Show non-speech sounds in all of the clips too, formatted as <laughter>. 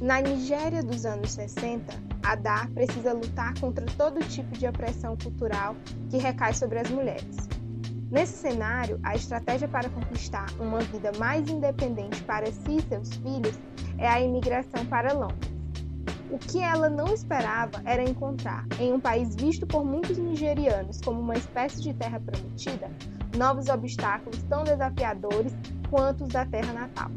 Na Nigéria dos anos 60, Adá precisa lutar contra todo tipo de opressão cultural que recai sobre as mulheres. Nesse cenário, a estratégia para conquistar uma vida mais independente para si e seus filhos é a imigração para Londres. O que ela não esperava era encontrar, em um país visto por muitos nigerianos como uma espécie de terra prometida, novos obstáculos tão desafiadores quanto os da terra natal.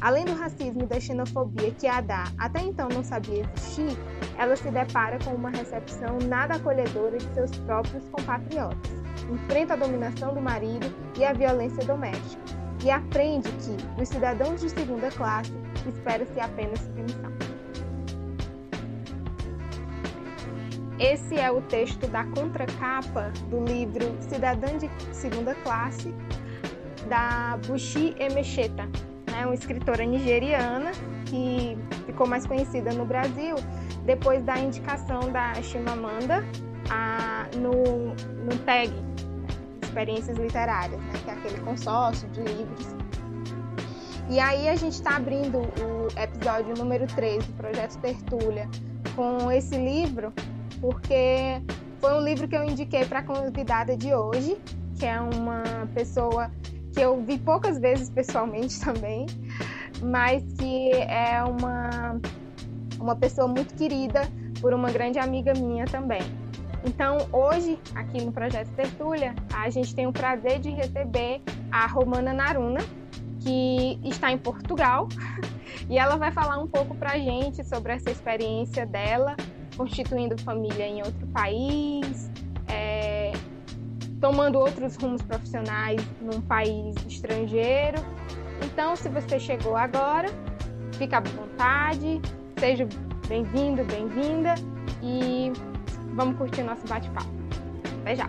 Além do racismo e da xenofobia que a Adá até então não sabia existir, ela se depara com uma recepção nada acolhedora de seus próprios compatriotas. Enfrenta a dominação do marido e a violência doméstica e aprende que, dos cidadãos de segunda classe, espera-se apenas submissão. Esse é o texto da contracapa do livro Cidadã de Segunda Classe, da Bushi Emecheta, né, uma escritora nigeriana que ficou mais conhecida no Brasil depois da indicação da Chimamanda a, no, no né, Experiências Literárias, né, que é aquele consórcio de livros. E aí a gente está abrindo o episódio número 3 do Projeto Tertúlia com esse livro, porque foi um livro que eu indiquei para a convidada de hoje, que é uma pessoa que eu vi poucas vezes pessoalmente <laughs> também, mas que é uma, uma pessoa muito querida por uma grande amiga minha também. Então, hoje, aqui no Projeto Tertúlia, a gente tem o prazer de receber a Romana Naruna, que está em Portugal, <laughs> e ela vai falar um pouco para a gente sobre essa experiência dela, constituindo família em outro país, tomando outros rumos profissionais num país estrangeiro. Então, se você chegou agora, fica à vontade, seja bem-vindo, bem-vinda e vamos curtir nosso bate-papo. Até já!